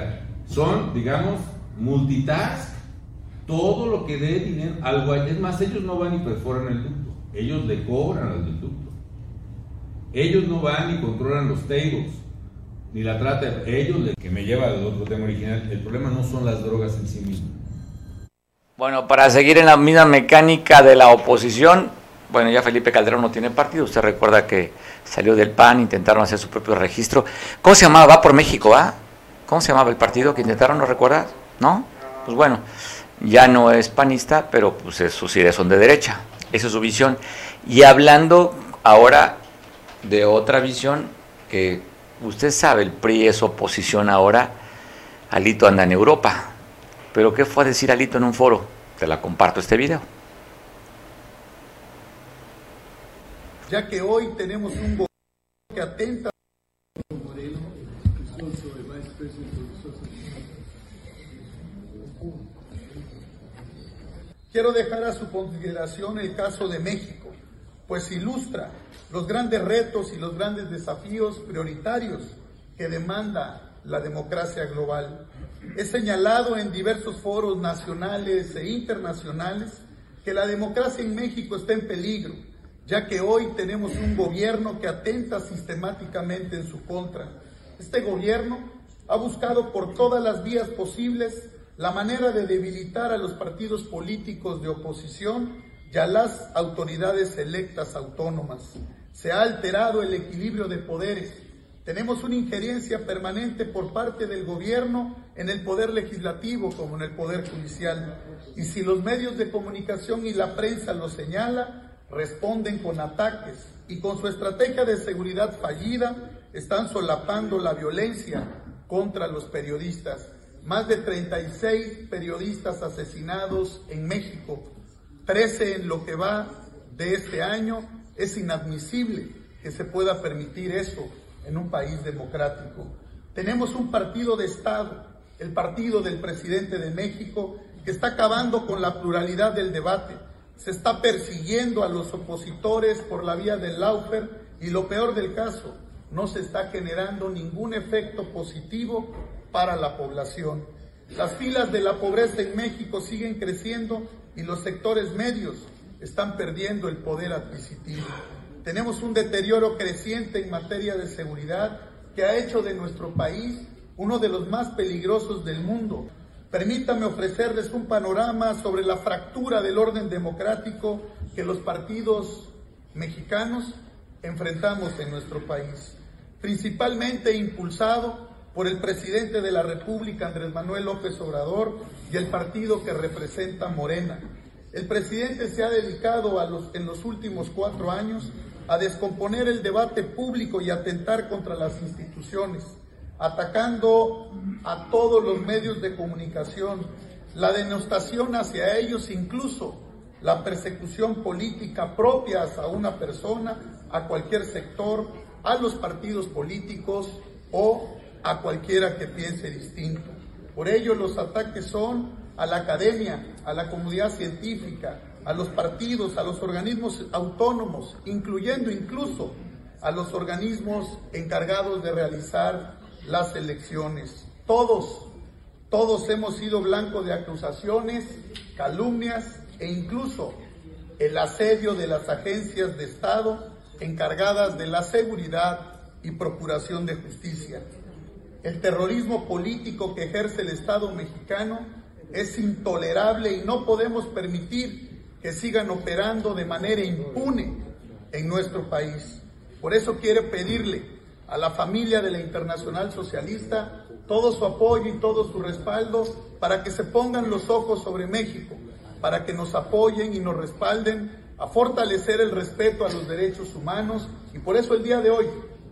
Son, digamos, multitask todo lo que dé dinero algo es más ellos no van y perforan el ducto. Ellos le cobran al del ducto. Ellos no van y controlan los tables ni la trata ellos que me lleva al otro tema original el problema no son las drogas en sí mismas bueno para seguir en la misma mecánica de la oposición bueno ya Felipe Calderón no tiene partido. Usted recuerda que salió del PAN intentaron hacer su propio registro. Cómo se llamaba va por México ah cómo se llamaba el partido que intentaron no recuerdas no pues bueno ya no es panista, pero pues sus ideas son de derecha. Esa es su visión. Y hablando ahora de otra visión, que usted sabe, el PRI es oposición ahora, Alito anda en Europa. Pero ¿qué fue a decir Alito en un foro? Te la comparto este video. Ya que hoy tenemos un gobierno que atenta Quiero dejar a su consideración el caso de México, pues ilustra los grandes retos y los grandes desafíos prioritarios que demanda la democracia global. He señalado en diversos foros nacionales e internacionales que la democracia en México está en peligro, ya que hoy tenemos un gobierno que atenta sistemáticamente en su contra. Este gobierno ha buscado por todas las vías posibles la manera de debilitar a los partidos políticos de oposición y a las autoridades electas autónomas. Se ha alterado el equilibrio de poderes, Tenemos una injerencia permanente por parte del gobierno en el poder legislativo como en el poder judicial. Y si los medios de comunicación y la prensa lo señala, responden con ataques y con su estrategia de seguridad fallida están solapando la violencia contra los periodistas. Más de 36 periodistas asesinados en México, 13 en lo que va de este año. Es inadmisible que se pueda permitir eso en un país democrático. Tenemos un partido de Estado, el partido del presidente de México, que está acabando con la pluralidad del debate. Se está persiguiendo a los opositores por la vía del Laufer y lo peor del caso, no se está generando ningún efecto positivo para la población. Las filas de la pobreza en México siguen creciendo y los sectores medios están perdiendo el poder adquisitivo. Tenemos un deterioro creciente en materia de seguridad que ha hecho de nuestro país uno de los más peligrosos del mundo. Permítame ofrecerles un panorama sobre la fractura del orden democrático que los partidos mexicanos enfrentamos en nuestro país, principalmente impulsado por el presidente de la República, Andrés Manuel López Obrador, y el partido que representa Morena. El presidente se ha dedicado a los, en los últimos cuatro años a descomponer el debate público y atentar contra las instituciones, atacando a todos los medios de comunicación, la denostación hacia ellos, incluso la persecución política propia a una persona, a cualquier sector, a los partidos políticos o a cualquiera que piense distinto. Por ello los ataques son a la academia, a la comunidad científica, a los partidos, a los organismos autónomos, incluyendo incluso a los organismos encargados de realizar las elecciones. Todos, todos hemos sido blanco de acusaciones, calumnias e incluso el asedio de las agencias de Estado encargadas de la seguridad y procuración de justicia. El terrorismo político que ejerce el Estado mexicano es intolerable y no podemos permitir que sigan operando de manera impune en nuestro país. Por eso quiero pedirle a la familia de la Internacional Socialista todo su apoyo y todo su respaldo para que se pongan los ojos sobre México, para que nos apoyen y nos respalden a fortalecer el respeto a los derechos humanos y por eso el día de hoy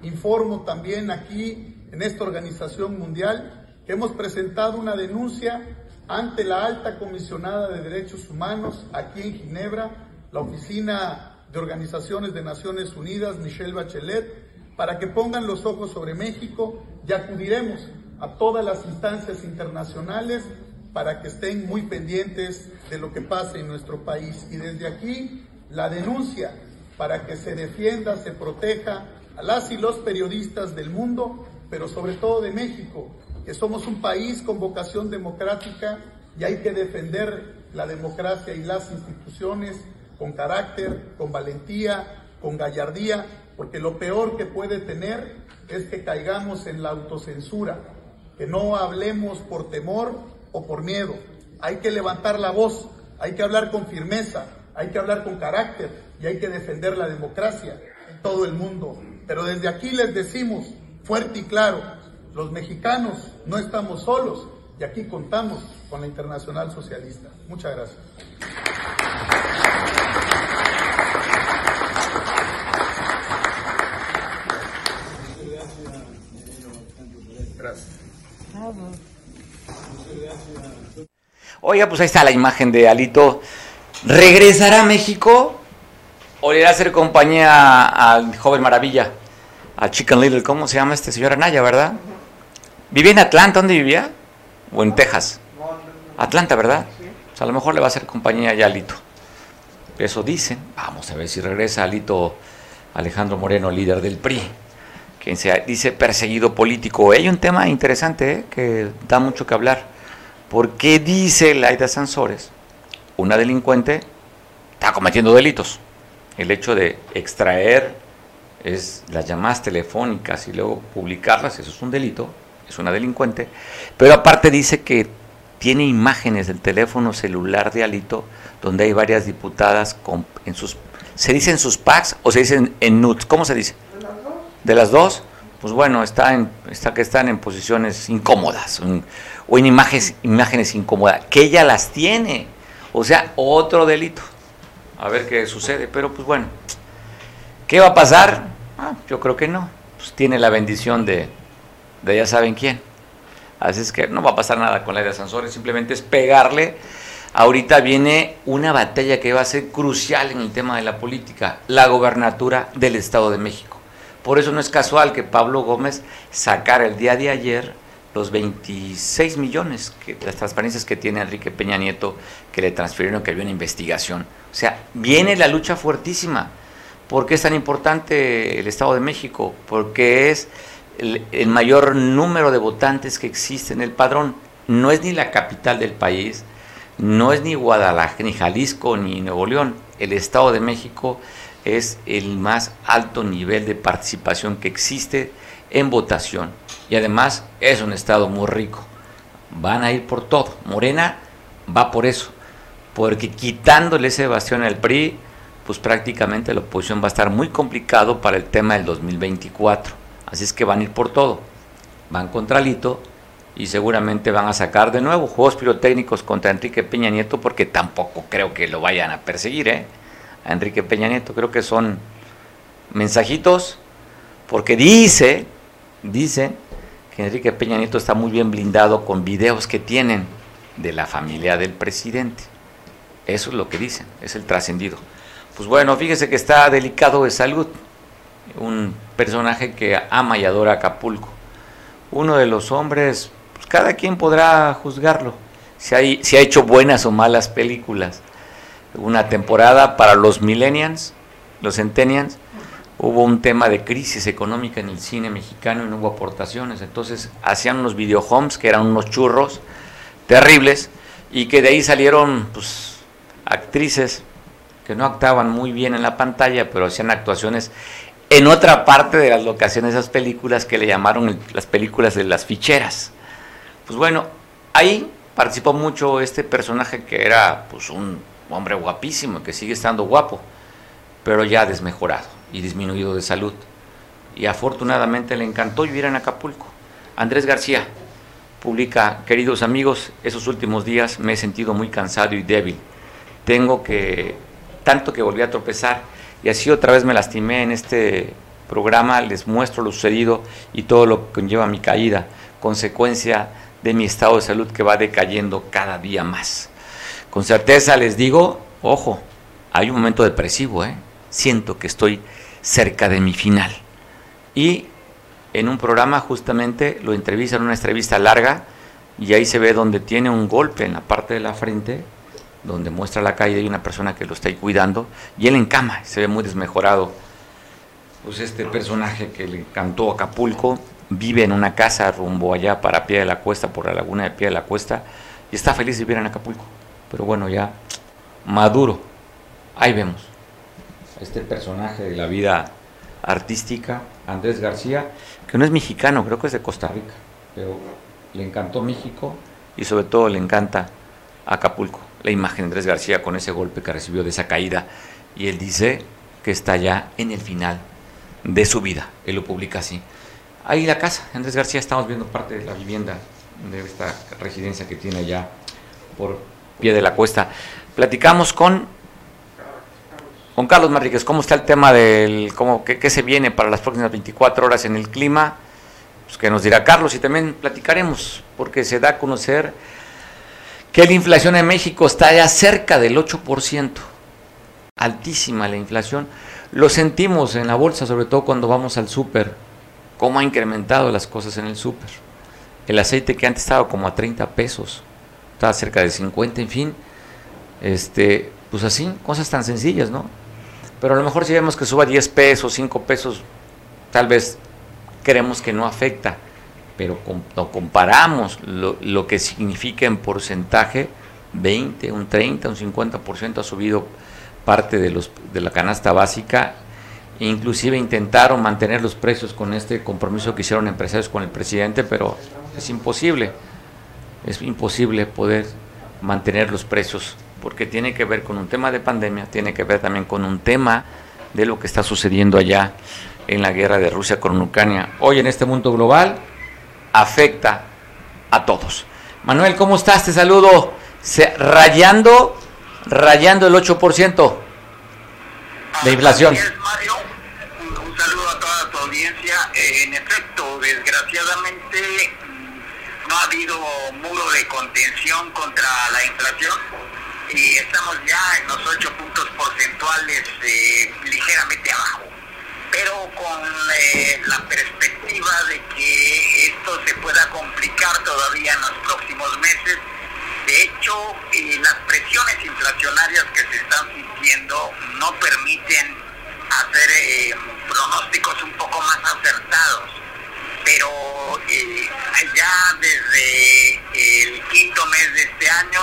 informo también aquí en esta organización mundial hemos presentado una denuncia ante la alta comisionada de derechos humanos aquí en Ginebra, la oficina de organizaciones de Naciones Unidas, Michelle Bachelet, para que pongan los ojos sobre México y acudiremos a todas las instancias internacionales para que estén muy pendientes de lo que pasa en nuestro país. Y desde aquí la denuncia para que se defienda, se proteja a las y los periodistas del mundo, pero sobre todo de México, que somos un país con vocación democrática y hay que defender la democracia y las instituciones con carácter, con valentía, con gallardía, porque lo peor que puede tener es que caigamos en la autocensura, que no hablemos por temor o por miedo. Hay que levantar la voz, hay que hablar con firmeza, hay que hablar con carácter y hay que defender la democracia en todo el mundo. Pero desde aquí les decimos fuerte y claro, los mexicanos no estamos solos y aquí contamos con la Internacional Socialista. Muchas gracias. Oiga, pues ahí está la imagen de Alito ¿Regresará a México o irá a hacer compañía al joven maravilla? A Chicken Little, ¿cómo se llama este señor Anaya, verdad? ¿Vivía en Atlanta? ¿Dónde vivía? ¿O en Texas? Atlanta, ¿verdad? O sea, a lo mejor le va a hacer compañía ya Alito. Eso dicen. Vamos a ver si regresa Alito Alejandro Moreno, líder del PRI, quien se dice perseguido político. Hay un tema interesante ¿eh? que da mucho que hablar. ¿Por qué dice Laida Sansores una delincuente está cometiendo delitos. El hecho de extraer es las llamadas telefónicas y luego publicarlas, eso es un delito, es una delincuente. Pero aparte dice que tiene imágenes del teléfono celular de Alito donde hay varias diputadas con, en sus... ¿Se dicen sus packs o se dicen en nudes? ¿Cómo se dice? ¿De las dos? pues bueno, está en, está que están en posiciones incómodas o en imágenes, imágenes incómodas, que ella las tiene. O sea, otro delito. A ver qué sucede, pero pues bueno, ¿qué va a pasar? Ah, yo creo que no. Pues tiene la bendición de, de ya saben quién. Así es que no va a pasar nada con la de Sansores, simplemente es pegarle. Ahorita viene una batalla que va a ser crucial en el tema de la política, la gobernatura del Estado de México. Por eso no es casual que Pablo Gómez sacara el día de ayer los 26 millones, que, las transparencias que tiene Enrique Peña Nieto, que le transfirieron, que había una investigación. O sea, viene la lucha fuertísima. ¿Por qué es tan importante el Estado de México? Porque es el, mayor número de votantes que existe en el padrón. No es ni la capital del país, no es ni Guadalajara, ni Jalisco, ni Nuevo León. El Estado de México es el más alto nivel de participación que existe en votación. Y además es un Estado muy rico. Van a ir por todo. Morena va por eso. Porque quitándole ese bastión al PRI, pues prácticamente la oposición va a estar muy complicado para el tema del 2024 Así es que van a ir por todo. Van contra Lito y seguramente van a sacar de nuevo juegos pirotécnicos contra Enrique Peña Nieto porque tampoco creo que lo vayan a perseguir, ¿eh? A Enrique Peña Nieto creo que son mensajitos porque dice, dice que Enrique Peña Nieto está muy bien blindado con videos que tienen de la familia del presidente. Eso es lo que dicen, es el trascendido. Pues bueno, fíjese que está delicado de salud un personaje que ama y adora Acapulco. Uno de los hombres, pues cada quien podrá juzgarlo, si, hay, si ha hecho buenas o malas películas. Una temporada para los millennials, los centennials, hubo un tema de crisis económica en el cine mexicano y no hubo aportaciones. Entonces hacían unos videohomes que eran unos churros terribles y que de ahí salieron pues, actrices que no actuaban muy bien en la pantalla, pero hacían actuaciones en otra parte de las locaciones esas películas que le llamaron las películas de las ficheras. Pues bueno, ahí participó mucho este personaje que era pues un hombre guapísimo, que sigue estando guapo, pero ya desmejorado y disminuido de salud. Y afortunadamente le encantó vivir en Acapulco. Andrés García publica, queridos amigos, esos últimos días me he sentido muy cansado y débil. Tengo que, tanto que volví a tropezar, y así otra vez me lastimé en este programa, les muestro lo sucedido y todo lo que conlleva mi caída, consecuencia de mi estado de salud que va decayendo cada día más. Con certeza les digo, ojo, hay un momento depresivo, ¿eh? siento que estoy cerca de mi final. Y en un programa justamente lo entrevistan, una entrevista larga, y ahí se ve donde tiene un golpe en la parte de la frente, donde muestra la calle y una persona que lo está ahí cuidando, y él en cama, se ve muy desmejorado. Pues este personaje que le cantó Acapulco vive en una casa rumbo allá para Pie de la Cuesta, por la laguna de Pie de la Cuesta, y está feliz de vivir en Acapulco. Pero bueno, ya maduro. Ahí vemos. Este personaje de la vida artística, Andrés García, que no es mexicano, creo que es de Costa Rica, pero le encantó México y sobre todo le encanta Acapulco la imagen de Andrés García con ese golpe que recibió de esa caída y él dice que está ya en el final de su vida. Él lo publica así. Ahí la casa, Andrés García, estamos viendo parte de la vivienda de esta residencia que tiene allá por pie de la cuesta. Platicamos con, con Carlos Marríquez, ¿cómo está el tema del, cómo, qué, qué se viene para las próximas 24 horas en el clima? Pues que nos dirá Carlos y también platicaremos, porque se da a conocer que la inflación en México está ya cerca del 8%. Altísima la inflación. Lo sentimos en la bolsa, sobre todo cuando vamos al súper, cómo ha incrementado las cosas en el súper. El aceite que antes estaba como a 30 pesos, estaba cerca de 50, en fin. Este, pues así, cosas tan sencillas, ¿no? Pero a lo mejor si vemos que suba 10 pesos, 5 pesos, tal vez creemos que no afecta pero cuando comparamos lo, que significa en porcentaje, 20, un 30, un 50% ha subido parte de, los, de la canasta básica, inclusive intentaron mantener los precios con este compromiso que hicieron empresarios con el presidente, pero es imposible, es imposible poder mantener los precios, porque tiene que ver con un tema de pandemia, tiene que ver también con un tema de lo que está sucediendo allá en la guerra de Rusia con Ucrania. Hoy en este mundo global afecta a todos. Manuel, ¿cómo estás? Te saludo. rayando, rayando el 8% de inflación. Mario. Un, saludo a toda tu audiencia. Eh, en efecto, desgraciadamente mm, no ha habido muro de contención contra la inflación y estamos ya en los 8 puntos porcentuales eh, ligeramente abajo pero con eh, la perspectiva de que esto se pueda complicar todavía en los próximos meses. De hecho, eh, las presiones inflacionarias que se están sintiendo no permiten hacer eh, pronósticos un poco más acertados. Pero ya desde el quinto mes de este año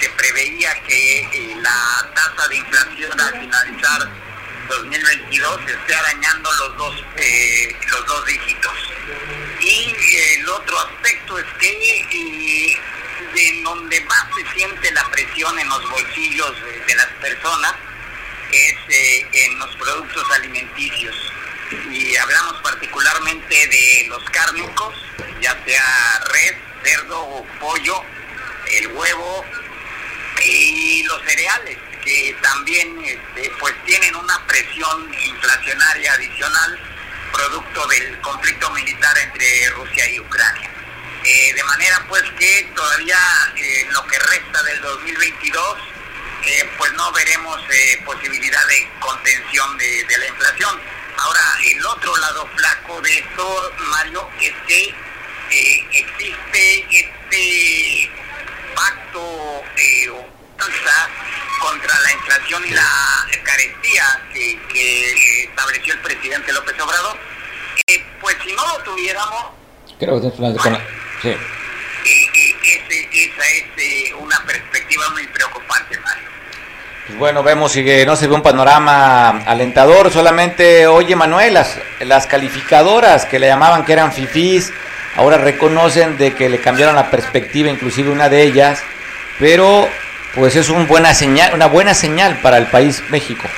se preveía que la tasa de inflación al finalizar 2022 esté arañando los dos, eh, los dos dígitos. Y el otro aspecto es que eh, en donde más se siente la presión en los bolsillos de, las personas es eh, en los productos alimenticios. Y hablamos particularmente de los cárnicos, ya sea res, cerdo o pollo, el huevo y los cereales que también este, pues tienen una presión inflacionaria adicional producto del conflicto militar entre Rusia y Ucrania. Eh, de manera pues que todavía eh, en lo que resta del 2022 eh, pues no veremos posibilidad de contención de, la inflación. Ahora, el otro lado flaco de esto, Mario, es que existe este pacto o contra la inflación y la carestía que, estableció el presidente López Obrador, eh, pues si no lo tuviéramos... Creo que bueno, con sí. esa es eh, una perspectiva muy preocupante, Mario. Pues bueno, vemos que no se ve un panorama alentador. Solamente, oye Manuel, las, las calificadoras que le llamaban que eran fifís, ahora reconocen de que le cambiaron la perspectiva, inclusive una de ellas, pero pues es una buena señal, una buena señal para el país México.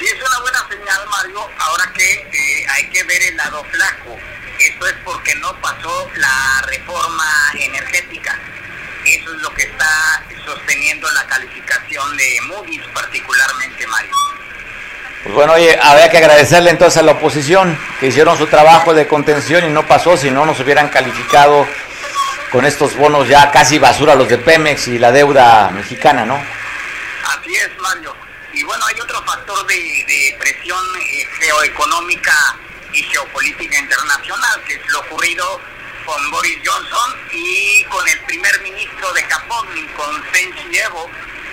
Sí, es una buena señal, Mario. Ahora que eh, hay que ver el lado flaco. Esto es porque no pasó la reforma energética. Eso es lo que está sosteniendo la calificación de Moody's particularmente, Mario. Pues bueno, oye, habría que agradecerle entonces a la oposición que hicieron su trabajo de contención y no pasó, si no nos hubieran calificado con estos bonos ya casi basura los de Pemex y la deuda mexicana, ¿no? Así es, Mario. Y bueno, hay otro factor de, presión eh, geoeconómica y geopolítica internacional, que es lo ocurrido con Boris Johnson y con el primer ministro de Japón, con Senshi.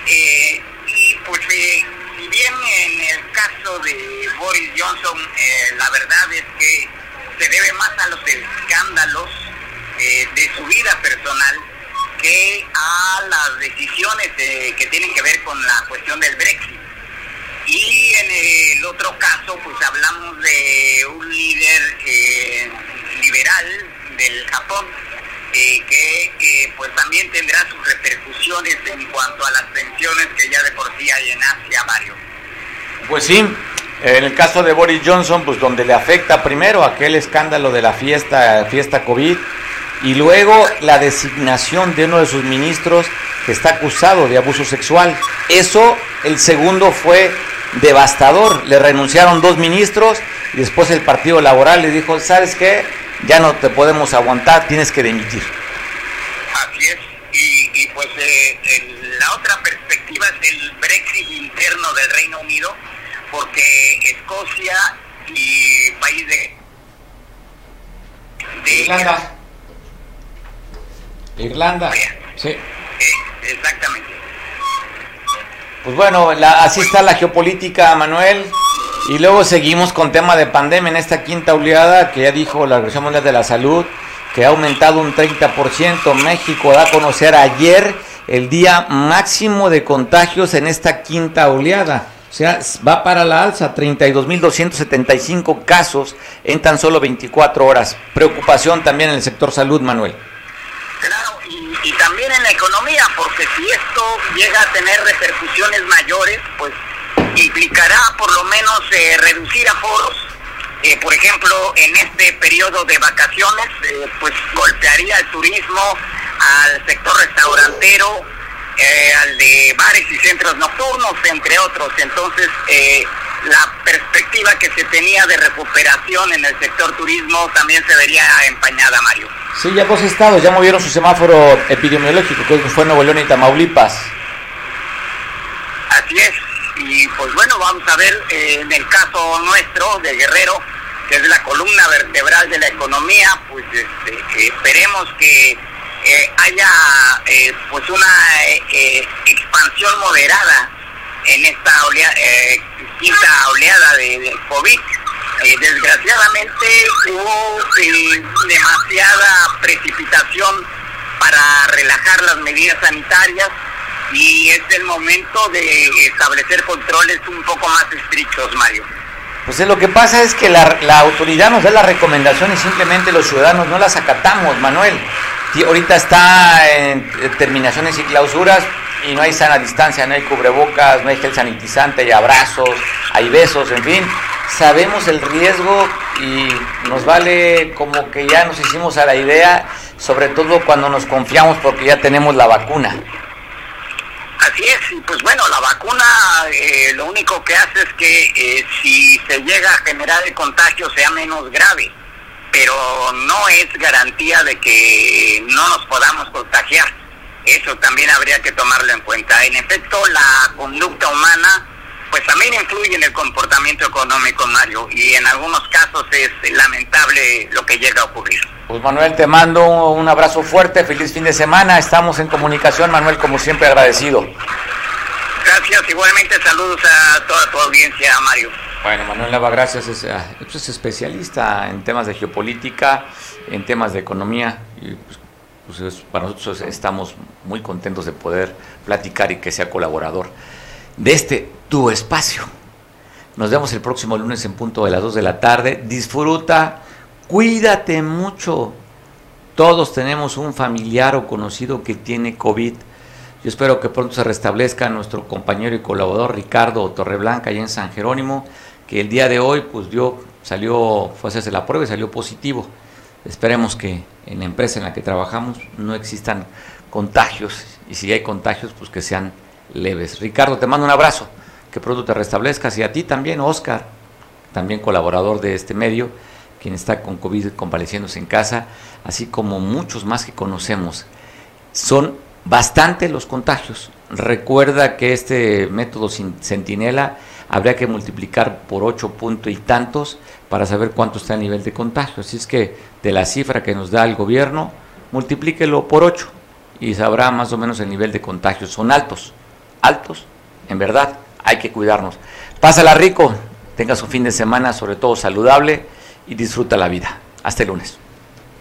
Eh, y pues eh, si bien en el caso de Boris Johnson la verdad es que se debe más a los escándalos eh, de su vida personal que a las decisiones eh, que tienen que ver con la cuestión del Brexit. Y en el otro caso, pues hablamos de un líder eh, liberal del Japón que pues también tendrá sus repercusiones en cuanto a las tensiones que ya de por sí hay en Asia, Mario. Pues sí, en el caso de Boris Johnson, pues donde le afecta primero aquel escándalo de la fiesta, fiesta COVID, y luego la designación de uno de sus ministros que está acusado de abuso sexual. Eso, el segundo fue devastador. Le renunciaron dos ministros y después el Partido Laboral le dijo, ¿sabes qué? Ya no te podemos aguantar, tienes que demitir. Así es. Y, pues eh, la otra perspectiva es el Brexit interno del Reino Unido, porque Escocia y país de... de Irlanda. Sí. Exactamente. Pues bueno, así está la geopolítica, Manuel. Y luego seguimos con tema de pandemia en esta quinta oleada que ya dijo la Organización Mundial de la Salud que ha aumentado un 30%. México da a conocer ayer el día máximo de contagios en esta quinta oleada. O sea, va para la alza, 32.275 casos en tan solo 24 horas. Preocupación también en el sector salud, Manuel y también en la economía, porque si esto llega a tener repercusiones mayores, pues implicará por lo menos eh, reducir aforos que por ejemplo en este periodo de vacaciones eh, pues golpearía el turismo al sector restaurantero, eh, al de bares y centros nocturnos, entre otros. Entonces, eh, la perspectiva que se tenía de recuperación en el sector turismo también se vería empañada, Mario. Sí, ya dos estados ya movieron su semáforo epidemiológico, que fue Nuevo León y Tamaulipas. Así es, y pues bueno, vamos a ver eh, en el caso nuestro de Guerrero, que es la columna vertebral de la economía, pues este, esperemos que eh, haya eh, pues una expansión moderada en esta oleada, quinta oleada de, de COVID. Desgraciadamente hubo demasiada precipitación para relajar las medidas sanitarias y es el momento de establecer controles un poco más estrictos, Mario. Pues lo que pasa es que la, autoridad nos da las recomendaciones, simplemente los ciudadanos no las acatamos, Manuel. ahorita está en terminaciones y clausuras y no hay sana distancia, no hay cubrebocas, no hay gel sanitizante, hay abrazos, hay besos, en fin. Sabemos el riesgo y nos vale como que ya nos hicimos a la idea, sobre todo cuando nos confiamos porque ya tenemos la vacuna. Así es, pues bueno, la vacuna eh, lo único que hace es que eh, si se llega a generar el contagio sea menos grave, pero no es garantía de que no nos podamos contagiar. Eso también habría que tomarlo en cuenta. En efecto, la conducta humana pues también influye en el comportamiento económico, Mario, y en algunos casos es lamentable lo que llega a ocurrir. Pues Manuel, te mando un abrazo fuerte, feliz fin de semana, estamos en comunicación, Manuel, como siempre agradecido. Gracias, igualmente saludos a toda tu audiencia, Mario. Bueno, Manuel Lava, gracias, es, ah, pues, es especialista en temas de geopolítica, en temas de economía, y pues, pues para nosotros estamos muy contentos de poder platicar y que sea colaborador de este tu espacio. Nos vemos el próximo lunes en punto de las 2 de la tarde. Disfruta, cuídate mucho. Todos tenemos un familiar o conocido que tiene COVID. Yo espero que pronto se restablezca nuestro compañero y colaborador Ricardo Torreblanca allá en San Jerónimo, que el día de hoy pues dio, salió, fue a hacerse la prueba y salió positivo. Esperemos que en la empresa en la que trabajamos no existan contagios y si hay contagios pues que sean leves. Ricardo, te mando un abrazo, que pronto te restablezcas y a ti también, Oscar, también colaborador de este medio, quien está con COVID convaleciéndose en casa, así como muchos más que conocemos. Son bastante los contagios. Recuerda que este método centinela habría que multiplicar por ocho puntos y tantos para saber cuánto está el nivel de contagio. Así es que de la cifra que nos da el gobierno, multiplíquelo por ocho y sabrá más o menos el nivel de contagio. Son altos altos, en verdad, hay que cuidarnos. Pásala rico, tenga su fin de semana, sobre todo saludable, y disfruta la vida. Hasta el lunes.